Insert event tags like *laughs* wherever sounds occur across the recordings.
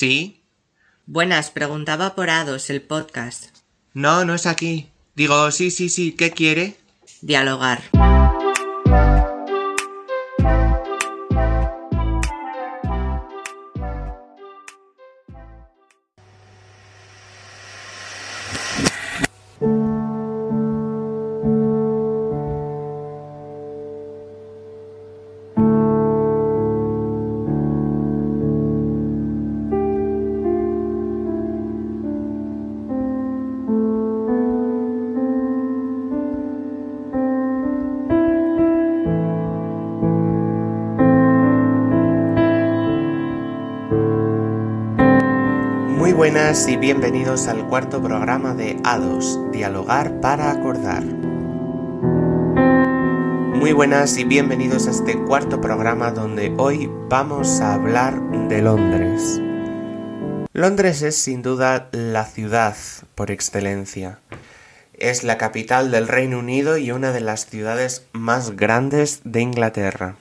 ¿Sí? Buenas, preguntaba por Ados, el podcast. No, no es aquí. Digo, sí, sí, sí, ¿qué quiere? Dialogar. Y bienvenidos al cuarto programa de A2, Dialogar para Acordar. Muy buenas y bienvenidos a este cuarto programa donde hoy vamos a hablar de Londres. Londres es sin duda la ciudad por excelencia. Es la capital del Reino Unido y una de las ciudades más grandes de Inglaterra.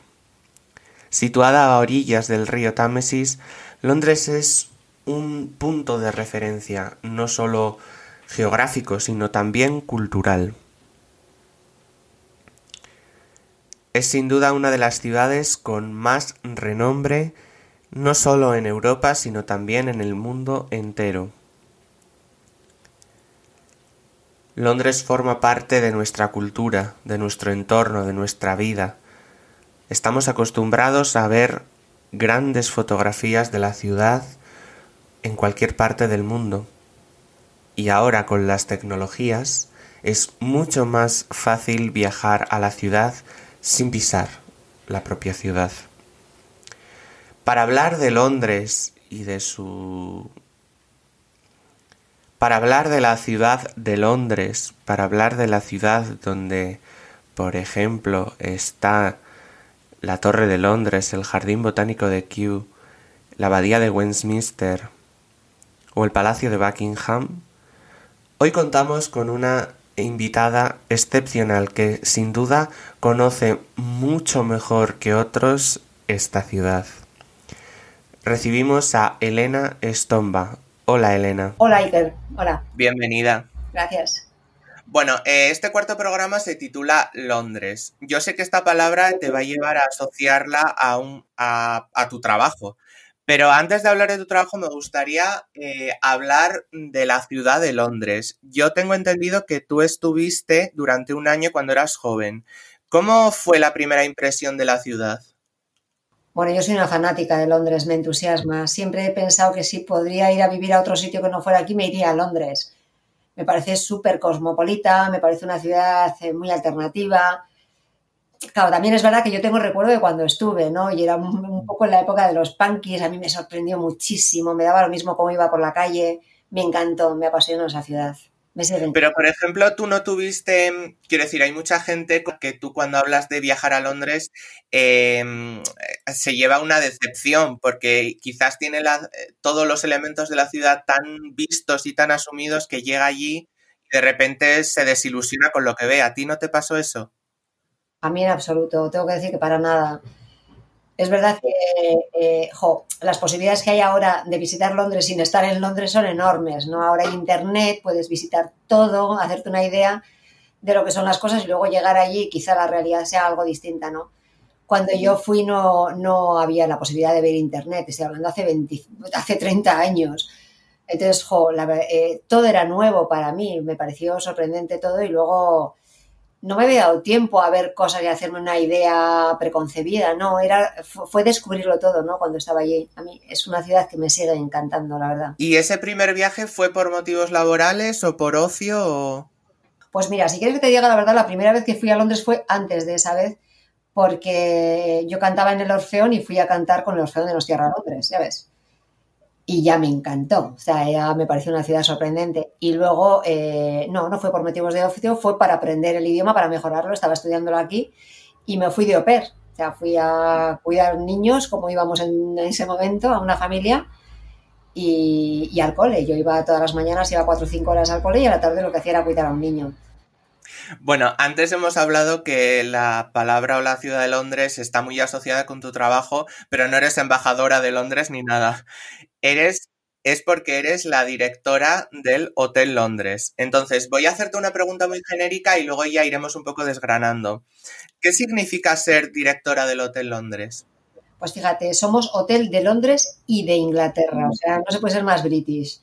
Situada a orillas del río Támesis, Londres es un punto de referencia no solo geográfico, sino también cultural. Es sin duda una de las ciudades con más renombre no solo en Europa, sino también en el mundo entero. Londres forma parte de nuestra cultura, de nuestro entorno, de nuestra vida. Estamos acostumbrados a ver grandes fotografías de la ciudad en cualquier parte del mundo. Y ahora con las tecnologías es mucho más fácil viajar a la ciudad sin pisar la propia ciudad. Para hablar de Londres y de su... Para hablar de la ciudad de Londres, para hablar de la ciudad donde, por ejemplo, está la Torre de Londres, el Jardín Botánico de Kew, la Abadía de Westminster, o el Palacio de Buckingham, hoy contamos con una invitada excepcional que sin duda conoce mucho mejor que otros esta ciudad. Recibimos a Elena Estomba. Hola Elena. Hola Iker, hola. Bienvenida. Gracias. Bueno, eh, este cuarto programa se titula Londres. Yo sé que esta palabra te va a llevar a asociarla a, un, a, a tu trabajo, pero antes de hablar de tu trabajo, me gustaría eh, hablar de la ciudad de Londres. Yo tengo entendido que tú estuviste durante un año cuando eras joven. ¿Cómo fue la primera impresión de la ciudad? Bueno, yo soy una fanática de Londres, me entusiasma. Siempre he pensado que si podría ir a vivir a otro sitio que no fuera aquí, me iría a Londres. Me parece súper cosmopolita, me parece una ciudad eh, muy alternativa, Claro, también es verdad que yo tengo recuerdo de cuando estuve, ¿no? Y era un, poco en la época de los punkies, a mí me sorprendió muchísimo, me daba lo mismo cómo iba por la calle, me encantó, me apasionó esa ciudad. Pero, por ejemplo, tú no tuviste, quiero decir, hay mucha gente que tú cuando hablas de viajar a Londres em, se lleva una decepción porque quizás tiene todos los elementos de la ciudad tan vistos y tan asumidos que llega allí y de repente se desilusiona con lo que ve. ¿A ti no te pasó eso? A mí en absoluto, tengo que decir que para nada. Es verdad que eh, las posibilidades que hay ahora de visitar Londres sin estar en Londres son enormes, ¿no? Ahora hay internet, puedes visitar todo, hacerte una idea de lo que son las cosas y luego llegar allí y quizá la realidad sea algo distinta, ¿no? Cuando yo fui no, no había la posibilidad de ver internet, estoy hablando hace, 20, hace 30 años. Entonces, jo, eh, todo era nuevo para mí, me pareció sorprendente todo y luego no me había dado tiempo a ver cosas y hacerme una idea preconcebida, no, era, fue descubrirlo todo, ¿no? Cuando estaba allí. A mí es una ciudad que me sigue encantando, la verdad. ¿Y ese primer viaje fue por motivos laborales o por ocio? Pues mira, si quieres que te diga la verdad, la primera vez que fui a Londres fue antes de esa vez, porque yo cantaba en el Orfeón y fui a cantar con el Orfeón de los Tierra Londres, ¿ya ves? Y ya me encantó. O sea, ya me pareció una ciudad sorprendente. Y luego, eh, no, no fue por motivos de oficio, fue para aprender el idioma, para mejorarlo. Estaba estudiándolo aquí y me fui de au pair. O sea, fui a cuidar niños, como íbamos en ese momento, a una familia. Y, y al cole. Yo iba todas las mañanas, iba cuatro o cinco horas al cole y a la tarde lo que hacía era cuidar a un niño. Bueno, antes hemos hablado que la palabra o la ciudad de Londres está muy asociada con tu trabajo, pero no eres embajadora de Londres ni nada. Eres es porque eres la directora del Hotel Londres. Entonces, voy a hacerte una pregunta muy genérica y luego ya iremos un poco desgranando. ¿Qué significa ser directora del Hotel Londres? Pues fíjate, somos Hotel de Londres y de Inglaterra, o sea, no se puede ser más british.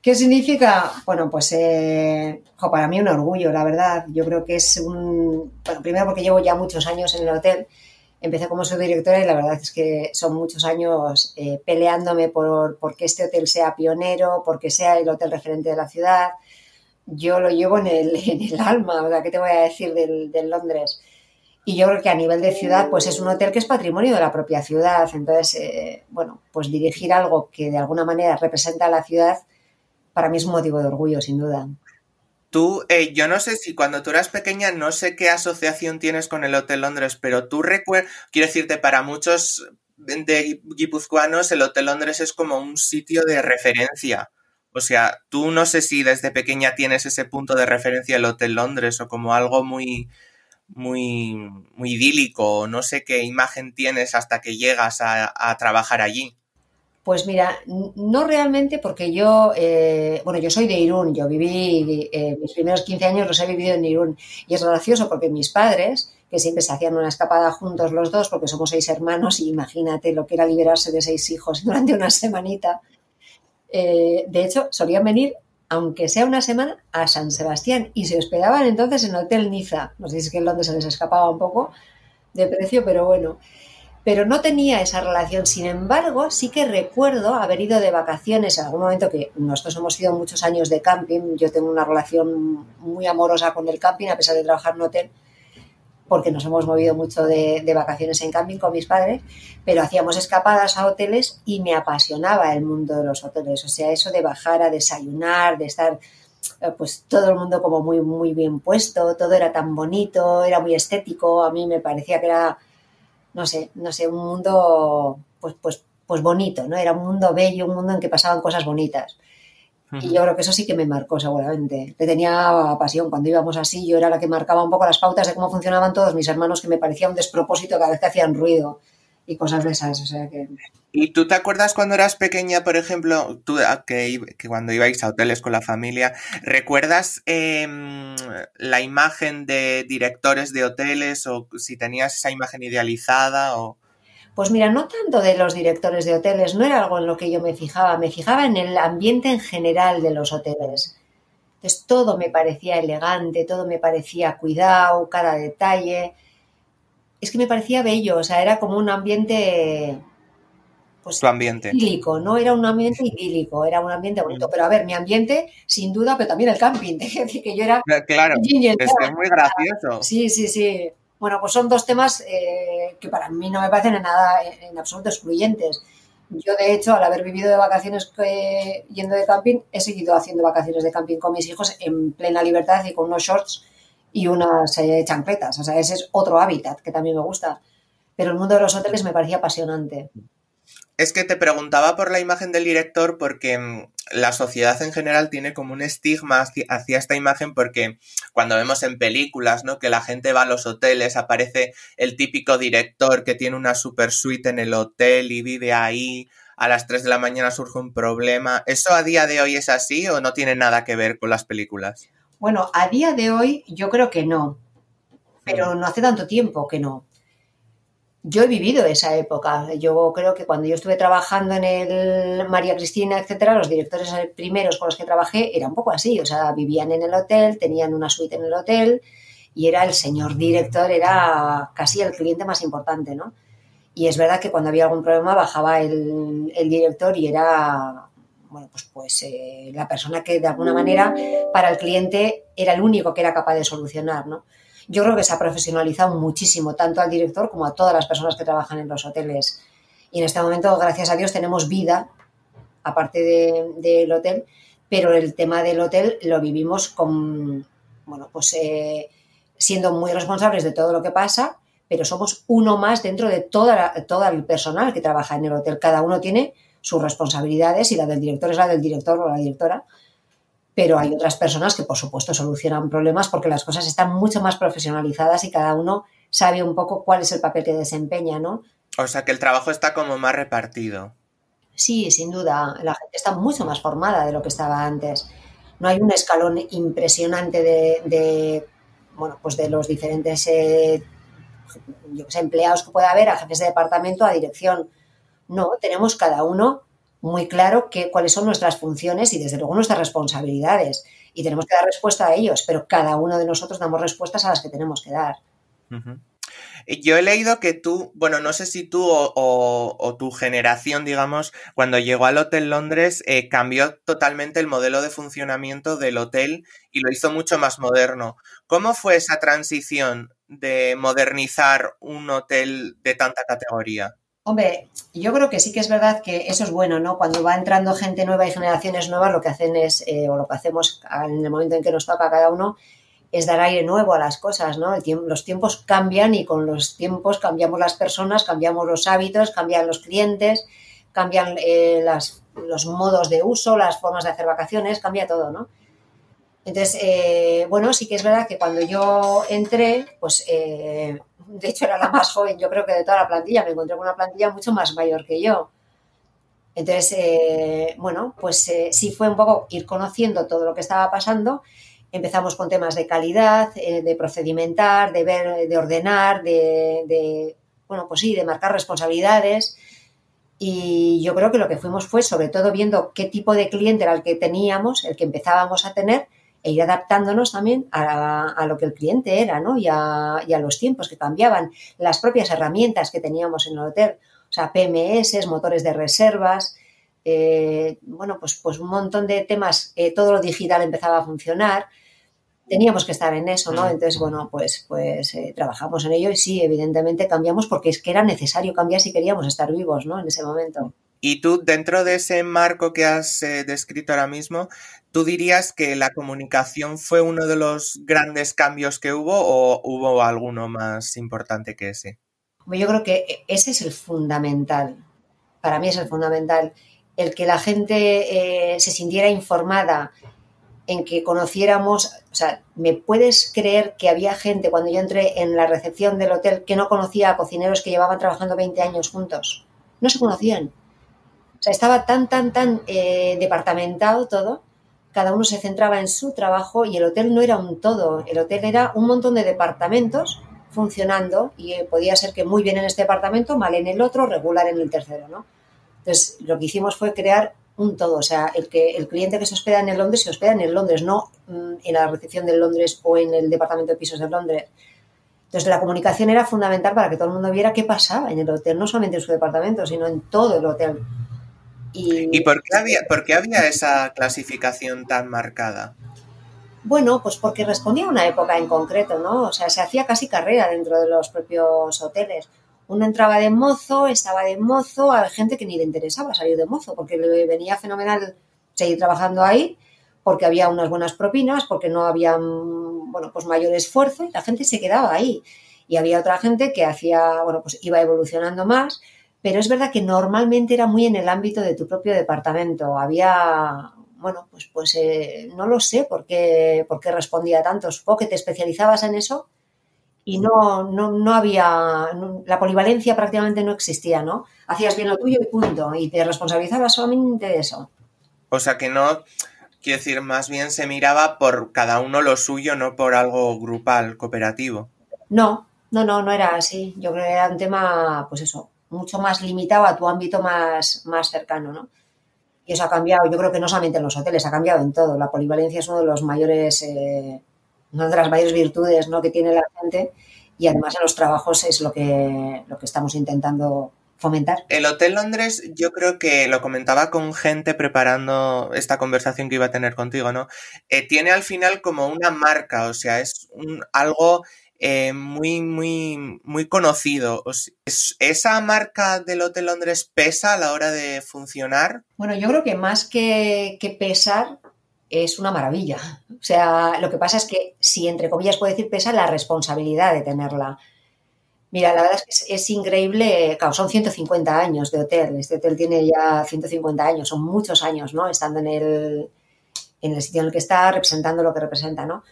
¿Qué significa? Bueno, pues eh, para mí un orgullo, la verdad. Yo creo que es un... Bueno, primero porque llevo ya muchos años en el hotel. Empecé como subdirectora y la verdad es que son muchos años eh, peleándome por, por, que este hotel sea pionero, porque sea el hotel referente de la ciudad. Yo lo llevo en el, *laughs* en el alma, o sea, ¿qué te voy a decir del, del Londres? Y yo creo que a nivel de ciudad, pues es un hotel que es patrimonio de la propia ciudad. Entonces, eh, bueno, pues dirigir algo que de alguna manera representa a la ciudad para mí es un motivo de orgullo, sin duda. Tú, eh, yo no sé si cuando tú eras pequeña, no sé qué asociación tienes con el Hotel Londres, pero tú recuerdas, quiero decirte, para muchos de guipuzcoanos, el Hotel Londres es como un sitio de referencia. O sea, tú no sé si desde pequeña tienes ese punto de referencia el Hotel Londres o como algo muy, muy, muy idílico, o no sé qué imagen tienes hasta que llegas a trabajar allí. Pues mira, no realmente porque yo, eh, bueno, yo soy de Irún, yo viví, eh, mis primeros 15 años los he vivido en Irún. Y es gracioso porque mis padres, que siempre se hacían una escapada juntos los dos porque somos seis hermanos y imagínate lo que era liberarse de seis hijos *laughs* durante una semanita, eh, de hecho solían venir, aunque sea una semana, a San Sebastián y se hospedaban entonces en el Hotel Niza, no sé si es que en Londres se les escapaba un poco de precio, pero bueno pero no tenía esa relación. Sin embargo, sí que recuerdo haber ido de vacaciones en algún momento que nosotros hemos ido muchos años de camping. Yo tengo una relación muy amorosa con el camping, a pesar de trabajar en hotel, porque nos hemos movido mucho de, vacaciones en camping con mis padres, pero hacíamos escapadas a hoteles y me apasionaba el mundo de los hoteles. O sea, eso de bajar a desayunar, de estar eh, pues todo el mundo como muy, muy bien puesto, todo era tan bonito, era muy estético, a mí me parecía que era no sé, no sé, un mundo pues, pues, pues bonito, ¿no? Era un mundo bello, un mundo en que pasaban cosas bonitas. Y yo creo que eso sí que me marcó seguramente. Le tenía pasión. Cuando íbamos así, yo era la que marcaba un poco las pautas de cómo funcionaban todos mis hermanos, que me parecía un despropósito cada vez que hacían ruido y cosas de esas. O sea que... ¿Y tú te acuerdas cuando eras pequeña, por ejemplo, tú ah, que, cuando ibais a hoteles con la familia, ¿recuerdas em, la imagen de directores de hoteles o si tenías esa imagen idealizada o... Pues mira, no tanto de los directores de hoteles, no era algo en lo que yo me fijaba, me fijaba en el ambiente en general de los hoteles. Entonces todo me parecía elegante, todo me parecía cuidado, cada detalle es que me parecía bello, o sea, era como un ambiente pues, ambiente. idílico, no era un ambiente idílico, era un ambiente bonito. Pero a ver, mi ambiente, sin duda, pero también el camping, *laughs* decir que yo era... Claro, es, muy gracioso. Sí, sí, sí. Bueno, pues son dos temas eh, que para mí no me parecen en nada, en, absoluto excluyentes. Yo, de hecho, al haber vivido de vacaciones yendo de camping, he seguido haciendo vacaciones de camping con mis hijos en plena libertad y con unos shorts y unas eh. O sea, ese es otro hábitat que también me gusta. Pero el mundo de los hoteles me parecía apasionante. Es que te preguntaba por la imagen del director porque mm, la sociedad en general tiene como un estigma hacia esta imagen porque cuando vemos en películas, ¿no? Que la gente va a los hoteles, aparece el típico director que tiene una super suite en el hotel y vive ahí, a las 3 de la mañana surge un problema. ¿Eso a día de hoy es así o no tiene nada que ver con las películas? Bueno, a día de hoy yo creo que no, pero no hace tanto tiempo que no. Yo he vivido esa época. Yo creo que cuando yo estuve trabajando en el María Cristina, etcétera, los directores primeros con los que trabajé eran un poco así. O sea, vivían en el hotel, tenían una suite en el hotel y era el señor director, era casi el cliente más importante, ¿no? Y es verdad que cuando había algún problema bajaba el, el director y era bueno, pues, pues eh, la persona que de alguna manera para el cliente era el único que era capaz de solucionar, ¿no? Yo creo que se ha profesionalizado muchísimo, tanto al director como a todas las personas que trabajan en los hoteles. Y en este momento, gracias a Dios, tenemos vida, aparte del hotel, pero el tema del hotel lo vivimos con, bueno, pues eh, siendo muy responsables de todo lo que pasa, pero somos uno más dentro de toda todo el personal que trabaja en el hotel. Cada uno tiene sus responsabilidades y la del director es la del director o la directora, pero hay otras personas que por supuesto solucionan problemas porque las cosas están mucho más profesionalizadas y cada uno sabe un poco cuál es el papel que desempeña, ¿no? O sea que el trabajo está como más repartido. Sí, sin duda. La gente está mucho más formada de lo que estaba antes. No hay un escalón impresionante de, bueno, pues de los diferentes eh, empleados que pueda haber, a jefes de departamento, a dirección. No, tenemos cada uno muy claro que, cuáles son nuestras funciones y desde luego nuestras responsabilidades. Y tenemos que dar respuesta a ellos, pero cada uno de nosotros damos respuestas a las que tenemos que dar. Yo he leído que tú, bueno, no sé si tú o, tu generación, digamos, cuando llegó al Hotel Londres, eh, cambió totalmente el modelo de funcionamiento del hotel y lo hizo mucho más moderno. ¿Cómo fue esa transición de modernizar un hotel de tanta categoría? Hombre, yo creo que sí que es verdad que eso es bueno, ¿no? Cuando va entrando gente nueva y generaciones nuevas, lo que hacen es, eh, o lo que hacemos en el momento en que nos toca cada uno, es dar aire nuevo a las cosas, ¿no? los tiempos cambian y con los tiempos cambiamos las personas, cambiamos los hábitos, cambian los clientes, cambian eh, los modos de uso, las formas de hacer vacaciones, cambia todo, ¿no? Entonces, eh, bueno, sí que es verdad que cuando yo entré, pues de hecho era la más joven, yo creo que de toda la plantilla, me encontré con una plantilla mucho más mayor que yo. Entonces, bueno, pues sí fue un poco ir conociendo todo lo que estaba pasando Empezamos con temas de calidad, eh, de procedimentar, de ver, de ordenar, de, bueno, pues sí, de marcar responsabilidades. Y yo creo que lo que fuimos fue sobre todo viendo qué tipo de cliente era el que teníamos, el que empezábamos a tener, e ir adaptándonos también a, lo que el cliente era, ¿no? Y a, los tiempos que cambiaban, las propias herramientas que teníamos en el hotel, o sea, PMS, motores de reservas, eh, bueno, pues, pues un montón de temas, eh, todo lo digital empezaba a funcionar, teníamos que estar en eso, ¿no? Entonces, bueno, pues, pues eh, trabajamos en ello y sí, evidentemente cambiamos porque es que era necesario cambiar si queríamos estar vivos, ¿no? En ese momento. Y tú, dentro de ese marco que has eh, descrito ahora mismo, ¿tú dirías que la comunicación fue uno de los grandes cambios que hubo o hubo alguno más importante que ese? Yo creo que ese es el fundamental. Para mí es el fundamental. El que la gente eh, se sintiera informada, en que conociéramos, o sea, ¿me puedes creer que había gente cuando yo entré en la recepción del hotel que no conocía a cocineros que llevaban trabajando 20 años juntos? No se conocían. O sea, estaba tan, tan, tan eh, departamentado todo, cada uno se centraba en su trabajo y el hotel no era un todo, el hotel era un montón de departamentos funcionando y eh, podía ser que muy bien en este departamento, mal en el otro, regular en el tercero, ¿no? Entonces, lo que hicimos fue crear un todo. O sea, el, que, el cliente que se hospeda en el Londres se hospeda en el Londres, no mm, en la recepción del Londres o en el departamento de pisos de Londres. Entonces, la comunicación era fundamental para que todo el mundo viera qué pasaba en el hotel, no solamente en su departamento, sino en todo el hotel. ¿Y, por, qué había, por qué había esa clasificación tan marcada? Bueno, pues porque respondía a una época en concreto, ¿no? O sea, se hacía casi carrera dentro de los propios hoteles. Uno entraba de mozo, estaba de mozo, había gente que ni le interesaba salir de mozo, porque le venía fenomenal seguir trabajando ahí, porque había unas buenas propinas, porque no había, bueno, pues mayor esfuerzo y la gente se quedaba ahí. Y había otra gente que hacía, bueno, pues iba evolucionando más, pero es verdad que normalmente era muy en el ámbito de tu propio departamento. Había, bueno, pues, pues eh, no lo sé por qué, por qué respondía tanto. Supongo que te especializabas en eso y no, no, no había, la polivalencia prácticamente no existía, ¿no? Hacías bien lo tuyo y punto, y te responsabilizabas solamente de eso. O sea que no, quiero decir, más bien se miraba por cada uno lo suyo, no por algo grupal, cooperativo. No, no, no, no era así. Yo creo que era un tema, pues eso, mucho más limitado a tu ámbito más, más cercano, ¿no? Y eso ha cambiado, yo creo que no solamente en los hoteles, ha cambiado en todo. La polivalencia es uno de los mayores eh, una de las mayores virtudes ¿no? que tiene la gente y además en los trabajos es lo que, lo que estamos intentando fomentar. El Hotel Londres, yo creo que lo comentaba con gente preparando esta conversación que iba a tener contigo, ¿no? Eh, tiene al final como una marca, o sea, es un, algo eh, muy, muy, muy conocido. ¿Esa marca del Hotel Londres pesa a la hora de funcionar? Bueno, yo creo que más que, que pesar, es una maravilla. O sea, lo que pasa es que si entre comillas puede decir pesa la responsabilidad de tenerla. Mira, la verdad es que es, increíble, claro, son 150 años de hotel, este hotel tiene ya 150 años, son muchos años, ¿no? Estando en el, en el sitio en el que está, representando lo que representa, ¿no?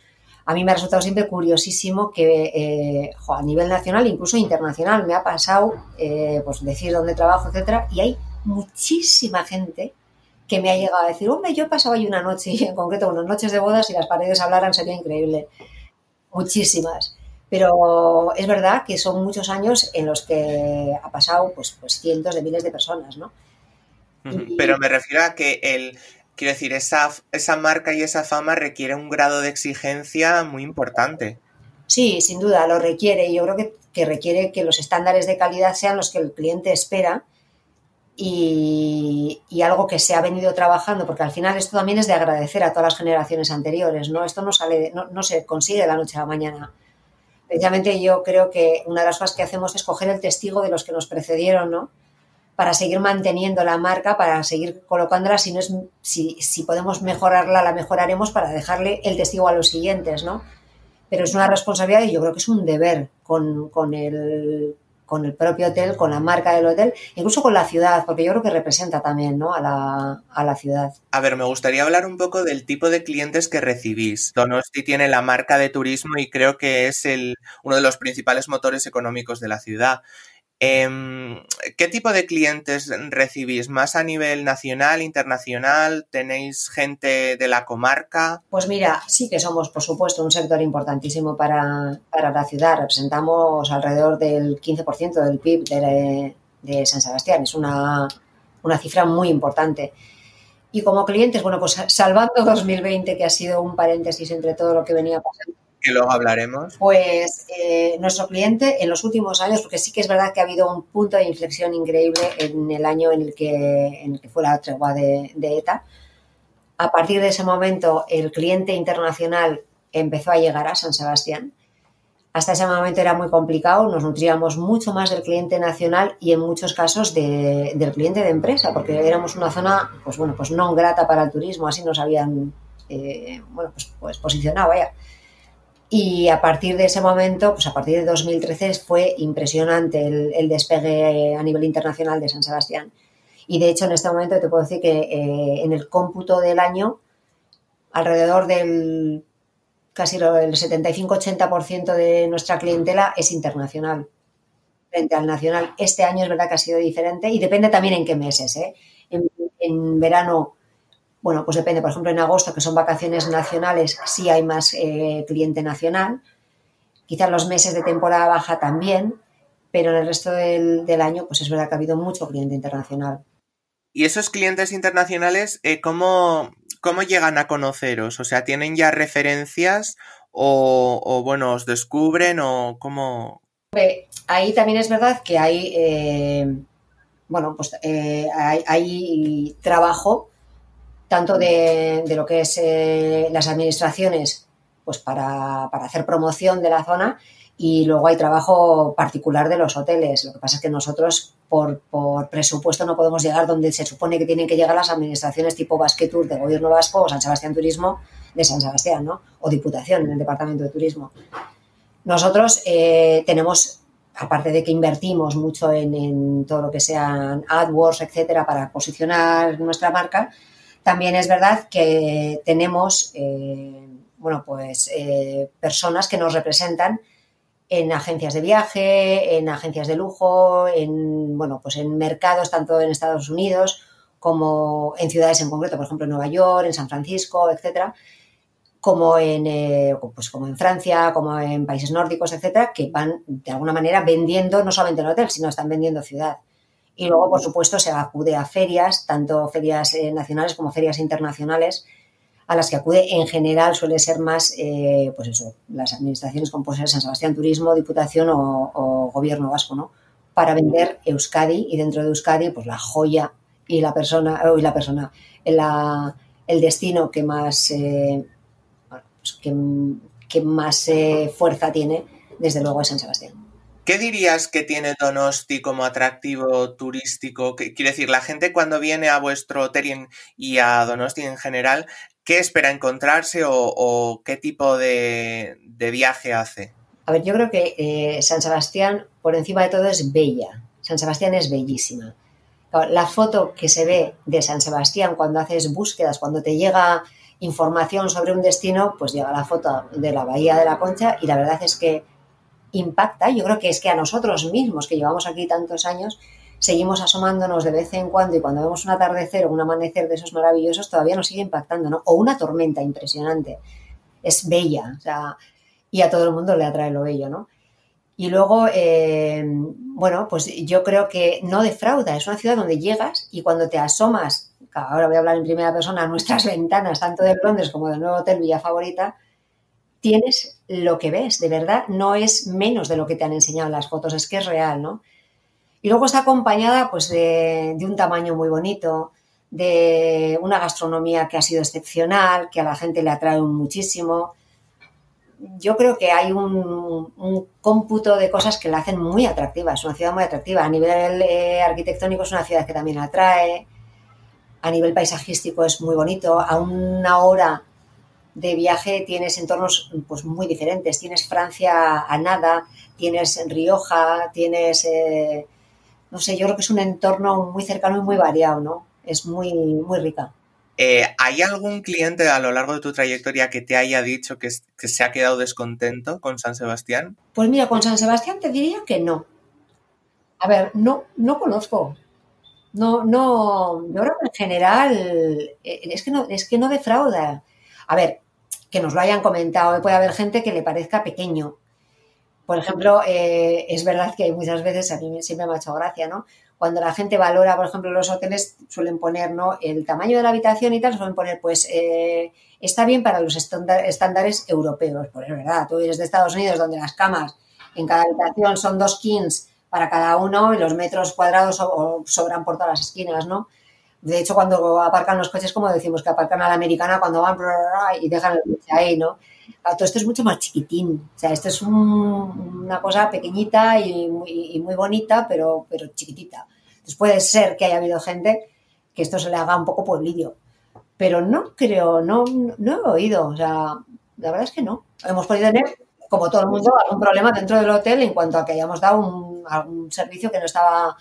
A mí me ha resultado siempre curiosísimo que eh, a nivel nacional, incluso internacional, me ha pasado, eh, pues decir dónde trabajo, etcétera, y hay muchísima gente que me ha llegado a decir, hombre, yo he pasado ahí una noche, *laughs* y en concreto unas noches de bodas, y las paredes hablaran sería increíble. Muchísimas. Pero es verdad que son muchos años en los que ha pasado pues, pues cientos de miles de personas, ¿no? Pero me refiero a que el, quiero decir, esa, esa marca y esa fama requiere un grado de exigencia muy importante. Sí, sin duda, lo requiere. Yo creo que, que requiere que los estándares de calidad sean los que el cliente espera y, algo que se ha venido trabajando, porque al final esto también es de agradecer a todas las generaciones anteriores, ¿no? Esto no sale, no, no, se consigue de la noche a la mañana. Precisamente yo creo que una de las cosas que hacemos es coger el testigo de los que nos precedieron, ¿no? Para seguir manteniendo la marca, para seguir colocándola, si no es, si, si podemos mejorarla, la mejoraremos para dejarle el testigo a los siguientes, ¿no? Pero es una responsabilidad y yo creo que es un deber con, con el con el propio hotel, con la marca del hotel, incluso con la ciudad, porque yo creo que representa también ¿no? a, la, a la ciudad. A ver, me gustaría hablar un poco del tipo de clientes que recibís. Donosti tiene la marca de turismo y creo que es el, uno de los principales motores económicos de la ciudad. Em, ¿Qué tipo de clientes recibís? ¿Más a nivel nacional, internacional? ¿Tenéis gente de la comarca? Pues mira, sí que somos, por supuesto, un sector importantísimo para, la ciudad. Representamos alrededor del 15% del PIB de, San Sebastián. Es una, una cifra muy importante. Y como clientes, bueno, pues salvando 2020, que ha sido un paréntesis entre todo lo que venía pasando que luego hablaremos? Pues eh, nuestro cliente en los últimos años, porque sí que es verdad que ha habido un punto de inflexión increíble en el año en el que, en el que fue la tregua de, ETA. A partir de ese momento, el cliente internacional empezó a llegar a San Sebastián. Hasta ese momento era muy complicado, nos nutríamos mucho más del cliente nacional y en muchos casos del cliente de empresa, porque éramos una zona, pues bueno, pues no grata para el turismo, así nos habían, eh, bueno, pues, pues posicionado, vaya. Y a partir de ese momento, pues a partir de 2013 fue impresionante el, despegue a nivel internacional de San Sebastián. Y de hecho en este momento te puedo decir que eh, en el cómputo del año, alrededor del casi el 75-80% de nuestra clientela es internacional frente al nacional. Este año es verdad que ha sido diferente y depende también en qué meses. ¿eh? En verano bueno, pues depende, por ejemplo, en agosto, que son vacaciones nacionales, sí hay más eh, cliente nacional. Quizás los meses de temporada baja también, pero en el resto del, año, pues es verdad que ha habido mucho cliente internacional. ¿Y esos clientes internacionales, eh, ¿cómo, llegan a conoceros? O sea, ¿tienen ya referencias o, bueno, os descubren o cómo...? Ahí también es verdad que hay, eh, bueno, pues hay, hay trabajo tanto de, lo que es eh, las administraciones, pues para, hacer promoción de la zona, y luego hay trabajo particular de los hoteles. Lo que pasa es que nosotros, por, presupuesto, no podemos llegar donde se supone que tienen que llegar las administraciones tipo Basque Tour de Gobierno Vasco o San Sebastián Turismo de San Sebastián, ¿no? O Diputación en el Departamento de Turismo. Nosotros eh, tenemos, aparte de que invertimos mucho en, en todo lo que sean AdWords, etcétera, para posicionar nuestra marca, también es verdad que tenemos, eh, bueno, pues eh, personas que nos representan en agencias de viaje, en agencias de lujo, en, bueno, pues en mercados tanto en Estados Unidos como en ciudades en concreto, por ejemplo en Nueva York, en San Francisco, etcétera, como en, eh, pues como en Francia, como en países nórdicos, etcétera, que van de alguna manera vendiendo no solamente el hotel, sino están vendiendo ciudad. Y luego, por supuesto, se acude a ferias, tanto ferias eh, nacionales como ferias internacionales, a las que acude en general suele ser más, eh, pues eso, las administraciones como puede San Sebastián Turismo, Diputación o, Gobierno Vasco, ¿no? Para vender Euskadi y dentro de Euskadi, pues la joya y la persona, y la persona, el destino que más, eh, pues que, que, más fuerza tiene, desde luego es San Sebastián. ¿Qué dirías que tiene Donosti como atractivo turístico? Quiero decir, la gente cuando viene a vuestro hotel y a Donosti en general, ¿qué espera encontrarse o, qué tipo de, viaje hace? A ver, yo creo que eh, San Sebastián, por encima de todo, es bella. San Sebastián es bellísima. La foto que se ve de San Sebastián cuando haces búsquedas, cuando te llega información sobre un destino, pues llega la foto de la Bahía de la Concha y la verdad es que impacta, yo creo que es que a nosotros mismos, que llevamos aquí tantos años, seguimos asomándonos de vez en cuando y cuando vemos un atardecer o un amanecer de esos maravillosos todavía nos sigue impactando, ¿no? O una tormenta impresionante. Es bella, o sea, y a todo el mundo le atrae lo bello, ¿no? Y luego, eh, bueno, pues yo creo que no defrauda, es una ciudad donde llegas y cuando te asomas, ahora voy a hablar en primera persona, a nuestras *laughs* ventanas, tanto de Londres como del nuevo hotel Villa Favorita, tienes lo que ves, de verdad, no es menos de lo que te han enseñado en las fotos, es que es real, ¿no? Y luego está acompañada pues de, un tamaño muy bonito, de una gastronomía que ha sido excepcional, que a la gente le atrae muchísimo. Yo creo que hay un, cómputo de cosas que la hacen muy atractiva, es una ciudad muy atractiva. A nivel eh, arquitectónico es una ciudad que también atrae, a nivel paisajístico es muy bonito, a una hora de viaje tienes entornos pues, muy diferentes. Tienes Francia a nada, tienes Rioja, tienes, eh, no sé, yo creo que es un entorno muy cercano y muy variado, ¿no? Es muy, muy rica. Eh, ¿Hay algún cliente a lo largo de tu trayectoria que te haya dicho que, que, se ha quedado descontento con San Sebastián? Pues mira, con San Sebastián te diría que no. A ver, no, no conozco. No, no, yo creo que en general eh, es que no, es que no defrauda. A ver, que nos lo hayan comentado. Puede haber gente que le parezca pequeño. Por ejemplo, eh, es verdad que muchas veces, a mí siempre me ha hecho gracia, ¿no? Cuando la gente valora, por ejemplo, los hoteles suelen poner, ¿no? El tamaño de la habitación y tal, suelen poner, pues, eh, está bien para los estándares europeos. Pues es verdad, tú eres de Estados Unidos, donde las camas en cada habitación son dos kings para cada uno y los metros cuadrados sobran por todas las esquinas, ¿no? De hecho, cuando aparcan los coches, como decimos, que aparcan a la americana cuando van y dejan el coche ahí, ¿no? Todo esto es mucho más chiquitín. O sea, esto es una cosa pequeñita y muy, bonita, pero, pero chiquitita. Entonces puede ser que haya habido gente que esto se le haga un poco pueblillo. Pero no creo, no, no he oído. O sea, la verdad es que no. Hemos podido tener, como todo el mundo, algún problema dentro del hotel en cuanto a que hayamos dado un, algún servicio que no estaba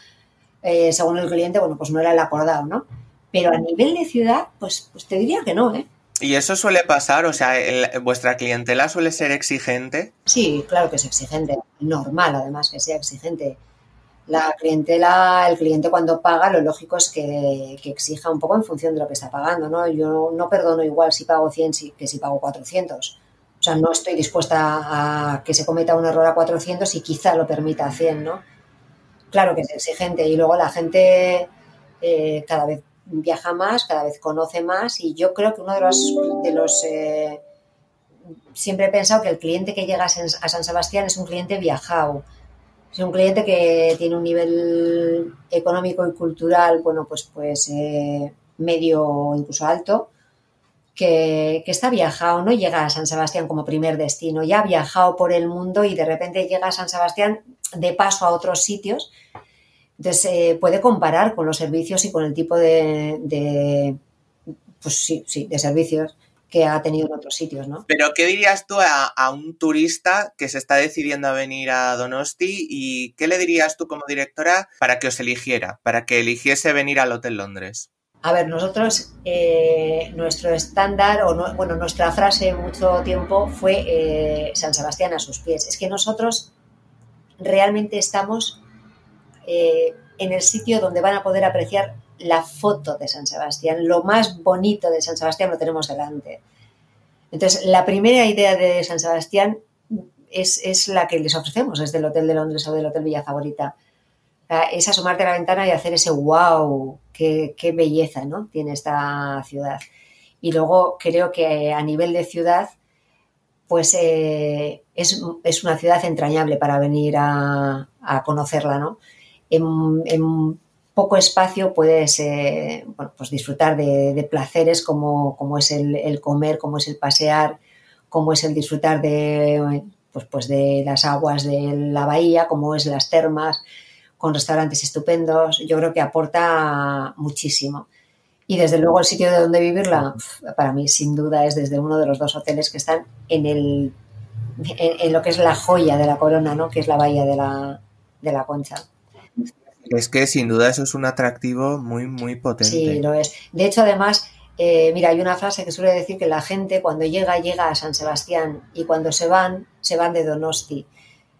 eh, según el cliente, bueno, pues no era el acordado, ¿no? Pero a nivel de ciudad, pues, pues te diría que no, ¿eh? ¿Y eso suele pasar? O sea, ¿vuestra clientela suele ser exigente? Sí, claro que es exigente. Normal, además, que sea exigente. La clientela, el cliente cuando paga, lo lógico es que, exija un poco en función de lo que está pagando, ¿no? Yo no perdono igual si pago 100 que si pago 400. O sea, no estoy dispuesta a que se cometa un error a 400 y quizá lo permita a 100, ¿no? Claro que es exigente. Y luego la gente eh, cada vez viaja más, cada vez conoce más. Y yo creo que uno de los, eh, siempre he pensado que el cliente que llega a San Sebastián es un cliente viajado, es un cliente que tiene un nivel económico y cultural, bueno, pues, pues eh, medio o incluso alto, que, que, está viajado, no llega a San Sebastián como primer destino, ya ha viajado por el mundo y de repente llega a San Sebastián de paso a otros sitios. Entonces, eh, puede comparar con los servicios y con el tipo de, pues sí, sí, de servicios que ha tenido en otros sitios, ¿no? Pero, ¿qué dirías tú a, un turista que se está decidiendo a venir a Donosti y qué le dirías tú como directora para que os eligiera, para que eligiese venir al Hotel Londres? A ver, nosotros, eh, nuestro estándar, o bueno, nuestra frase mucho tiempo fue eh, San Sebastián a sus pies. Es que nosotros realmente estamos eh, en el sitio donde van a poder apreciar la foto de San Sebastián. Lo más bonito de San Sebastián lo tenemos delante. Entonces, la primera idea de San Sebastián es, la que les ofrecemos desde el Hotel de Londres o del Hotel Villa Favorita. Es asomarte a la ventana y hacer ese wow, qué, qué belleza ¿no? tiene esta ciudad. Y luego creo que a nivel de ciudad, pues eh, es, una ciudad entrañable para venir a, conocerla, ¿no? En, poco espacio puedes eh, pues disfrutar de, placeres como, como es el, comer, como es el pasear, como es el disfrutar de, pues, pues de las aguas de la bahía, como es las termas, con restaurantes estupendos. Yo creo que aporta muchísimo. Y desde luego el sitio de donde vivirla, para mí sin duda es desde uno de los dos hoteles que están en el en, lo que es la joya de la corona, ¿no? Que es la bahía de la, de la Concha. Es que sin duda eso es un atractivo muy, muy potente. Sí, lo es. De hecho, además, eh, mira, hay una frase que suele decir que la gente cuando llega, llega a San Sebastián y cuando se van, se van de Donosti.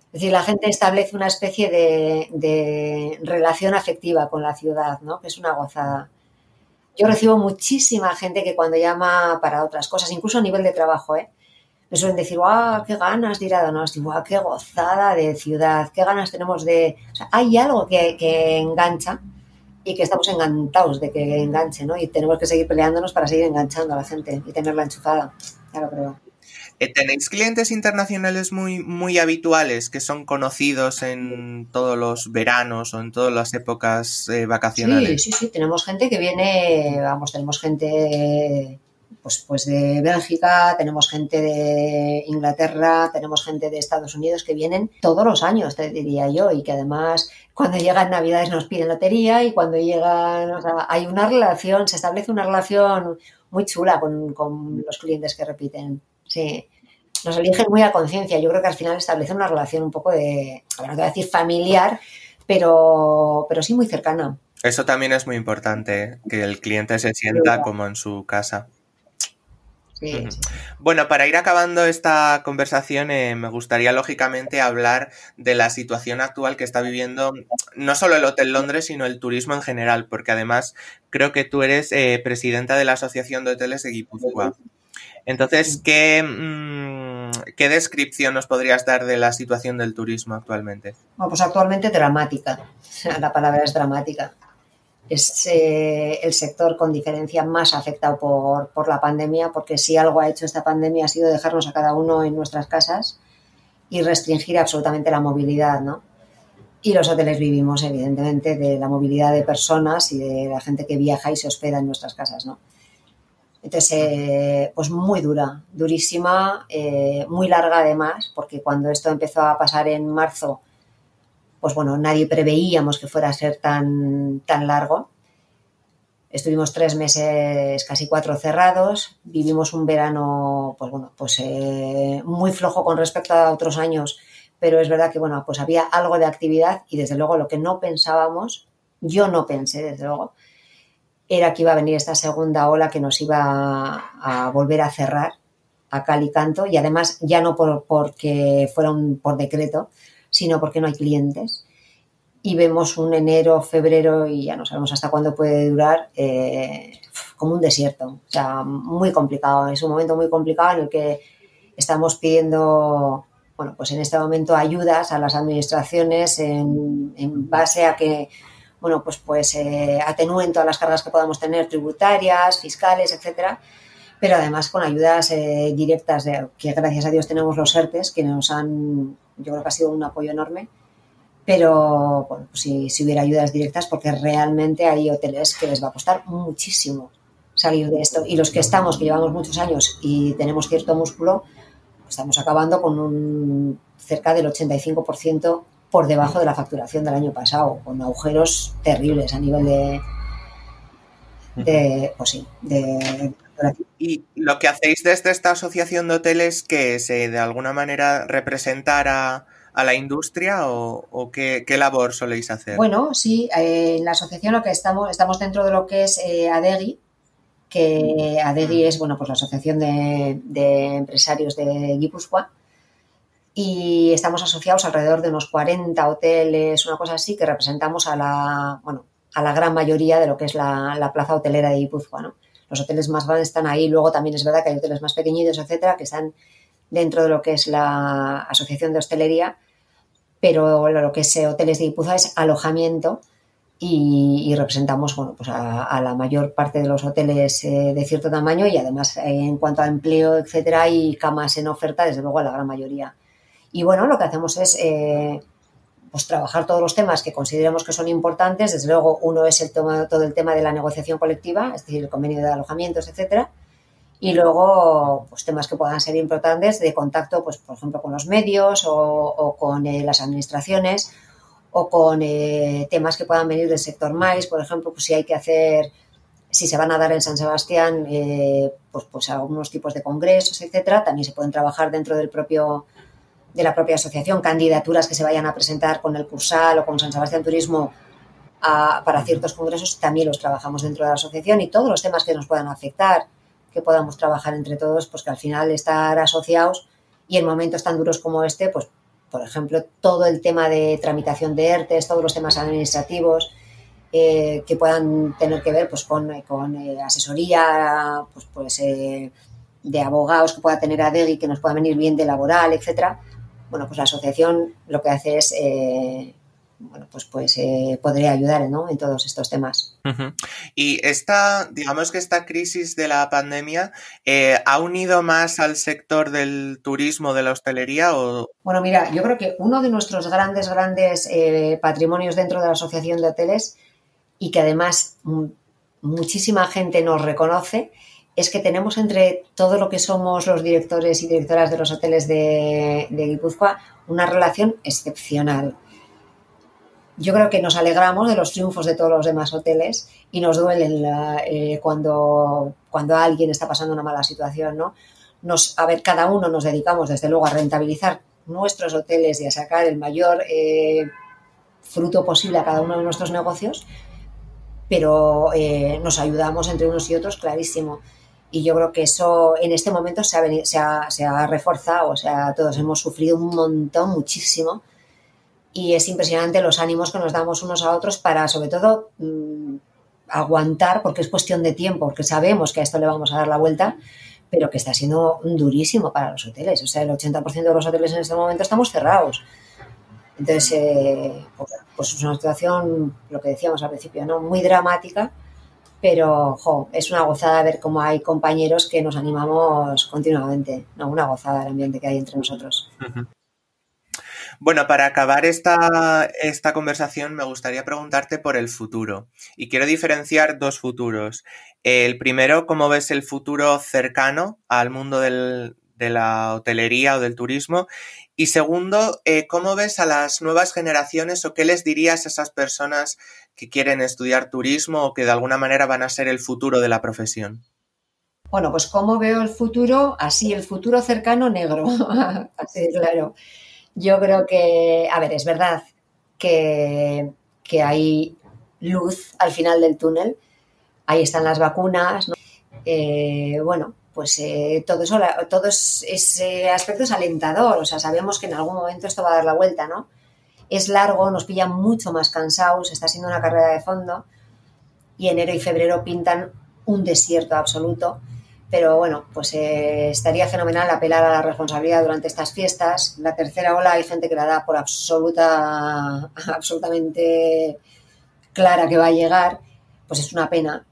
Es decir, la gente establece una especie de, de relación afectiva con la ciudad, ¿no? Que es una gozada. Yo recibo muchísima gente que cuando llama para otras cosas, incluso a nivel de trabajo, ¿eh? me suelen decir, ¡guau, qué ganas de ir a Donosti! ¡guau, qué gozada de ciudad! ¡Qué ganas tenemos de...! O sea, hay algo que, que engancha y que estamos encantados de que enganche, ¿no? Y tenemos que seguir peleándonos para seguir enganchando a la gente y tenerla enchufada, ya lo creo. Eh, ¿Tenéis clientes internacionales muy, muy habituales que son conocidos en todos los veranos o en todas las épocas eh, vacacionales? Sí, sí, sí. Tenemos gente que viene, vamos, tenemos gente pues, pues de Bélgica, tenemos gente de Inglaterra, tenemos gente de Estados Unidos que vienen todos los años, te diría yo, y que además cuando llegan Navidades nos piden lotería y cuando llegan, o sea, hay una relación, se establece una relación muy chula con, con los clientes que repiten. Sí nos eligen muy a conciencia. Yo creo que al final establece una relación un poco de, a ver, no te voy a decir familiar, pero, pero sí muy cercana. Eso también es muy importante, que el cliente se sienta como en su casa. Sí, sí. Bueno, para ir acabando esta conversación, eh, me gustaría lógicamente hablar de la situación actual que está viviendo no solo el Hotel Londres, sino el turismo en general, porque además creo que tú eres eh, presidenta de la Asociación de Hoteles de Guipúzcoa. Entonces, ¿qué, mmm, ¿qué descripción nos podrías dar de la situación del turismo actualmente? Bueno, pues actualmente dramática. *laughs* La palabra es dramática. Es eh, el sector con diferencia más afectado por, por, la pandemia, porque si algo ha hecho esta pandemia ha sido dejarnos a cada uno en nuestras casas y restringir absolutamente la movilidad, ¿no? Y los hoteles vivimos, evidentemente, de la movilidad de personas y de la gente que viaja y se hospeda en nuestras casas, ¿no? Entonces, eh, pues muy dura, durísima, eh, muy larga además, porque cuando esto empezó a pasar en marzo, pues bueno, nadie preveíamos que fuera a ser tan, tan largo. Estuvimos tres meses, casi cuatro cerrados, vivimos un verano, pues bueno, pues eh, muy flojo con respecto a otros años, pero es verdad que bueno, pues había algo de actividad y desde luego lo que no pensábamos, yo no pensé desde luego, era que iba a venir esta segunda ola que nos iba a, volver a cerrar a cal y canto y además ya no por, porque fuera un, por decreto, sino porque no hay clientes. Y vemos un enero, febrero y ya no sabemos hasta cuándo puede durar, eh, como un desierto. O sea, muy complicado. Es un momento muy complicado en el que estamos pidiendo, bueno, pues en este momento ayudas a las administraciones en, en base a que bueno, pues, pues eh, atenúen todas las cargas que podamos tener tributarias, fiscales, etcétera, pero además con ayudas eh, directas, de, que gracias a Dios tenemos los ERTES, que nos han, yo creo que ha sido un apoyo enorme, pero bueno, pues si, si hubiera ayudas directas, porque realmente hay hoteles que les va a costar muchísimo salir de esto. Y los que estamos, que llevamos muchos años y tenemos cierto músculo, estamos acabando con un cerca del 85% por debajo de la facturación del año pasado, con agujeros terribles a nivel de, de pues sí, de, y lo que hacéis desde esta asociación de hoteles, que es de alguna manera representar a, a la industria o, o qué, qué, labor soléis hacer? Bueno, sí, eh, en la asociación lo que estamos, estamos dentro de lo que es eh, ADEGI, que ADEGI es bueno, pues la Asociación de, de Empresarios de Guipúzcoa, y estamos asociados alrededor de unos 40 hoteles, una cosa así, que representamos a la, bueno, a la gran mayoría de lo que es la, la plaza hotelera de Guipúzcoa, ¿no? Los hoteles más grandes están ahí, luego también es verdad que hay hoteles más pequeñitos, etcétera, que están dentro de lo que es la Asociación de Hostelería, pero lo que es hoteles de Guipúzcoa es alojamiento y, representamos bueno, pues a, la mayor parte de los hoteles eh, de cierto tamaño y además eh, en cuanto a empleo, etcétera, y camas en oferta, desde luego a la gran mayoría. Y bueno, lo que hacemos es eh, pues trabajar todos los temas que consideremos que son importantes. Desde luego, uno es el tema, todo el tema de la negociación colectiva, es decir, el convenio de alojamientos, etcétera. Y luego, pues temas que puedan ser importantes de contacto, pues por ejemplo, con los medios o, o con eh, las administraciones o con eh, temas que puedan venir del sector MAIS, por ejemplo, pues si hay que hacer, si se van a dar en San Sebastián, eh, pues, pues algunos tipos de congresos, etcétera, también se pueden trabajar dentro del propio de la propia asociación, candidaturas que se vayan a presentar con el Cursal o con San Sebastián Turismo para ciertos congresos, también los trabajamos dentro de la asociación y todos los temas que nos puedan afectar, que podamos trabajar entre todos, pues que al final estar asociados y en momentos tan duros como este, pues por ejemplo, todo el tema de tramitación de ERTES, todos los temas administrativos eh, que puedan tener que ver pues, con, con eh, asesoría pues, pues, eh, de abogados que pueda tener ADEGI, que nos pueda venir bien de laboral, etcétera. Bueno, pues la asociación lo que hace es bueno, pues, pues eh, podría ayudar ¿no? en todos estos temas. Y esta, digamos que esta crisis de la pandemia eh, ha unido más al sector del turismo, de la hostelería o... Bueno, mira, yo creo que uno de nuestros grandes, grandes eh, patrimonios dentro de la Asociación de Hoteles y que además muchísima gente nos reconoce es que tenemos entre todo lo que somos los directores y directoras de los hoteles de, Guipúzcoa una relación excepcional yo creo que nos alegramos de los triunfos de todos los demás hoteles y nos duele eh, cuando, cuando alguien está pasando una mala situación, ¿no? Nos, a ver, cada uno nos dedicamos desde luego a rentabilizar nuestros hoteles y a sacar el mayor eh, fruto posible a cada uno de nuestros negocios, pero eh, nos ayudamos entre unos y otros, clarísimo. Y yo creo que eso en este momento se ha, se ha, se ha reforzado, o sea, todos hemos sufrido un montón, muchísimo, y es impresionante los ánimos que nos damos unos a otros para, sobre todo, mm, aguantar, porque es cuestión de tiempo, porque sabemos que a esto le vamos a dar la vuelta, pero que está siendo durísimo para los hoteles. O sea, el 80% de los hoteles en este momento estamos cerrados. Entonces, eh, pues, pues es una situación, lo que decíamos al principio, ¿no? muy dramática, pero es una gozada ver cómo hay compañeros que nos animamos continuamente. ¿no? Una gozada el ambiente que hay entre nosotros. Bueno, para acabar esta, esta conversación me gustaría preguntarte por el futuro. Y quiero diferenciar dos futuros. El primero, ¿cómo ves el futuro cercano al mundo del, de la hotelería o del turismo? Y segundo, eh, ¿cómo ves a las nuevas generaciones o qué les dirías a esas personas que quieren estudiar turismo o que de alguna manera van a ser el futuro de la profesión? Bueno, pues cómo veo el futuro, así, el futuro cercano negro, *laughs* así, claro. Yo creo que, a ver, es verdad que, hay luz al final del túnel. Ahí están las vacunas. Eh, bueno, pues eh, todo eso, todo ese aspecto es alentador. O sea, sabemos que en algún momento esto va a dar la vuelta, ¿no? Es largo, nos pilla mucho más cansados, está siendo una carrera de fondo y enero y febrero pintan un desierto absoluto. Pero bueno, pues eh, estaría fenomenal apelar a la responsabilidad durante estas fiestas. La tercera ola hay gente que la da por absoluta, *laughs* absolutamente clara que va a llegar. Pues es una pena,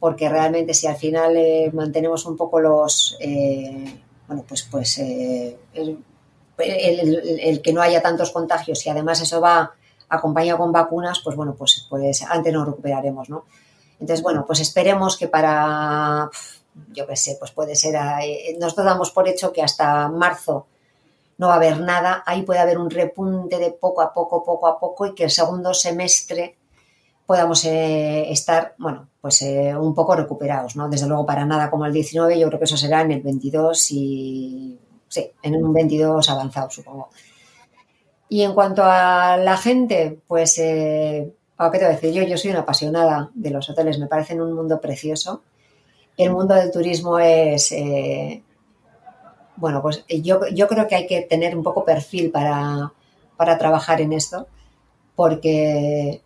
porque realmente si al final eh, mantenemos un poco los, eh, bueno, pues, pues el, que no haya tantos contagios y además eso va acompañado con vacunas, pues bueno, pues, pues antes nos recuperaremos, ¿no? Entonces, bueno, pues esperemos que para yo qué sé, pues puede ser, eh, nosotros damos por hecho que hasta marzo no va a haber nada, ahí puede haber un repunte de poco a poco, poco a poco y que el segundo semestre podamos eh, estar, bueno, pues eh, un poco recuperados, ¿no? Desde luego para nada como el 19, yo creo que eso será en el 22 y, sí, en un 22 avanzado, supongo. Y en cuanto a la gente, pues, ¿qué te voy a decir? Yo, yo soy una apasionada de los hoteles, me parecen un mundo precioso el mundo del turismo es, eh, bueno, pues yo, creo que hay que tener un poco perfil para, trabajar en esto, porque,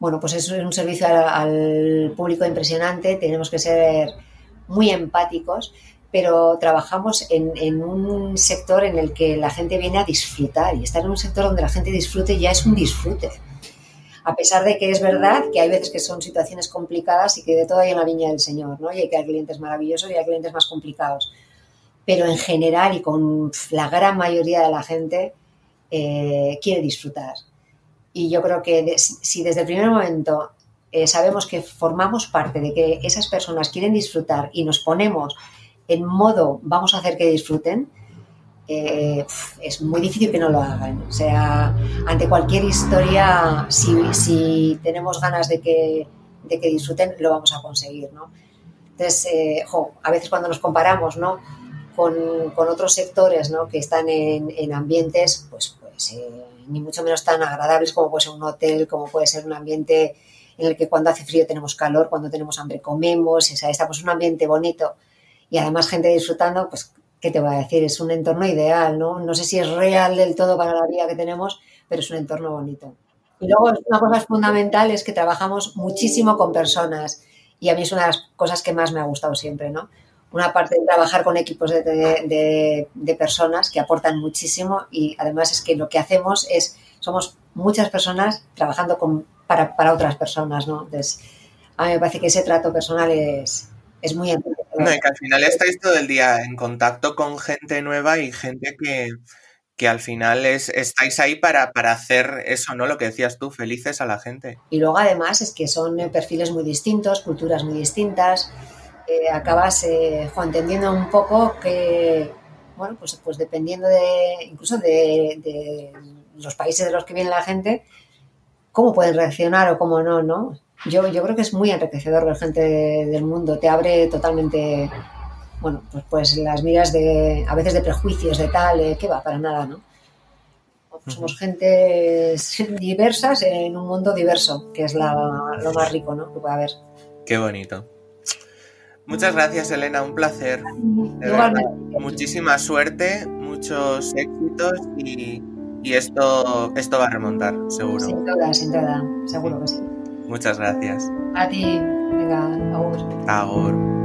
bueno, pues es un servicio al, público impresionante, tenemos que ser muy empáticos, pero trabajamos en, un sector en el que la gente viene a disfrutar y estar en un sector donde la gente disfrute ya es un disfrute a pesar de que es verdad que hay veces que son situaciones complicadas y que de todo hay en la viña del Señor, ¿no? Y hay que hay clientes maravillosos y hay clientes más complicados. Pero en general y con la gran mayoría de la gente eh, quiere disfrutar. Y yo creo que si desde el primer momento eh, sabemos que formamos parte de que esas personas quieren disfrutar y nos ponemos en modo vamos a hacer que disfruten, eh, es muy difícil que no lo hagan. O sea, ante cualquier historia, si, tenemos ganas de que, de que, disfruten, lo vamos a conseguir, ¿no? Entonces, eh, a veces cuando nos comparamos, ¿no? Con, otros sectores, ¿no? Que están en, ambientes, pues, pues eh, ni mucho menos tan agradables como puede ser un hotel, como puede ser un ambiente en el que cuando hace frío tenemos calor, cuando tenemos hambre comemos, o sea, estamos en un ambiente bonito y además gente disfrutando, pues ¿qué te voy a decir? Es un entorno ideal, ¿no? No sé si es real del todo para la vida que tenemos, pero es un entorno bonito. Y luego una cosa fundamental es que trabajamos muchísimo con personas y a mí es una de las cosas que más me ha gustado siempre, ¿no? Una parte de trabajar con equipos de, de personas que aportan muchísimo y además es que lo que hacemos es, somos muchas personas trabajando con, para, para otras personas, ¿no? Entonces, a mí me parece que ese trato personal es, es muy no, y que al final estáis todo el día en contacto con gente nueva y gente que, que al final es, estáis ahí para, para, hacer eso, ¿no? Lo que decías tú, felices a la gente. Y luego además es que son perfiles muy distintos, culturas muy distintas. Eh, acabas, eh, entendiendo un poco que, bueno, pues, pues dependiendo de, incluso de, de, los países de los que viene la gente, cómo pueden reaccionar o cómo no, ¿no? yo, yo creo que es muy enriquecedor ver gente del mundo, te abre totalmente, bueno, pues, pues las miras de, a veces de prejuicios, de tal, eh, que va, para nada, ¿no? Somos gente diversas en un mundo diverso, que es la, lo más rico, ¿no? Que puede haber. Qué bonito. Muchas gracias, Elena, un placer. Muchísima suerte, muchos éxitos y, y, esto, esto va a remontar, seguro. Sin duda, sin duda, seguro que sí. Muchas gracias. A ti. Venga, agur. Agur.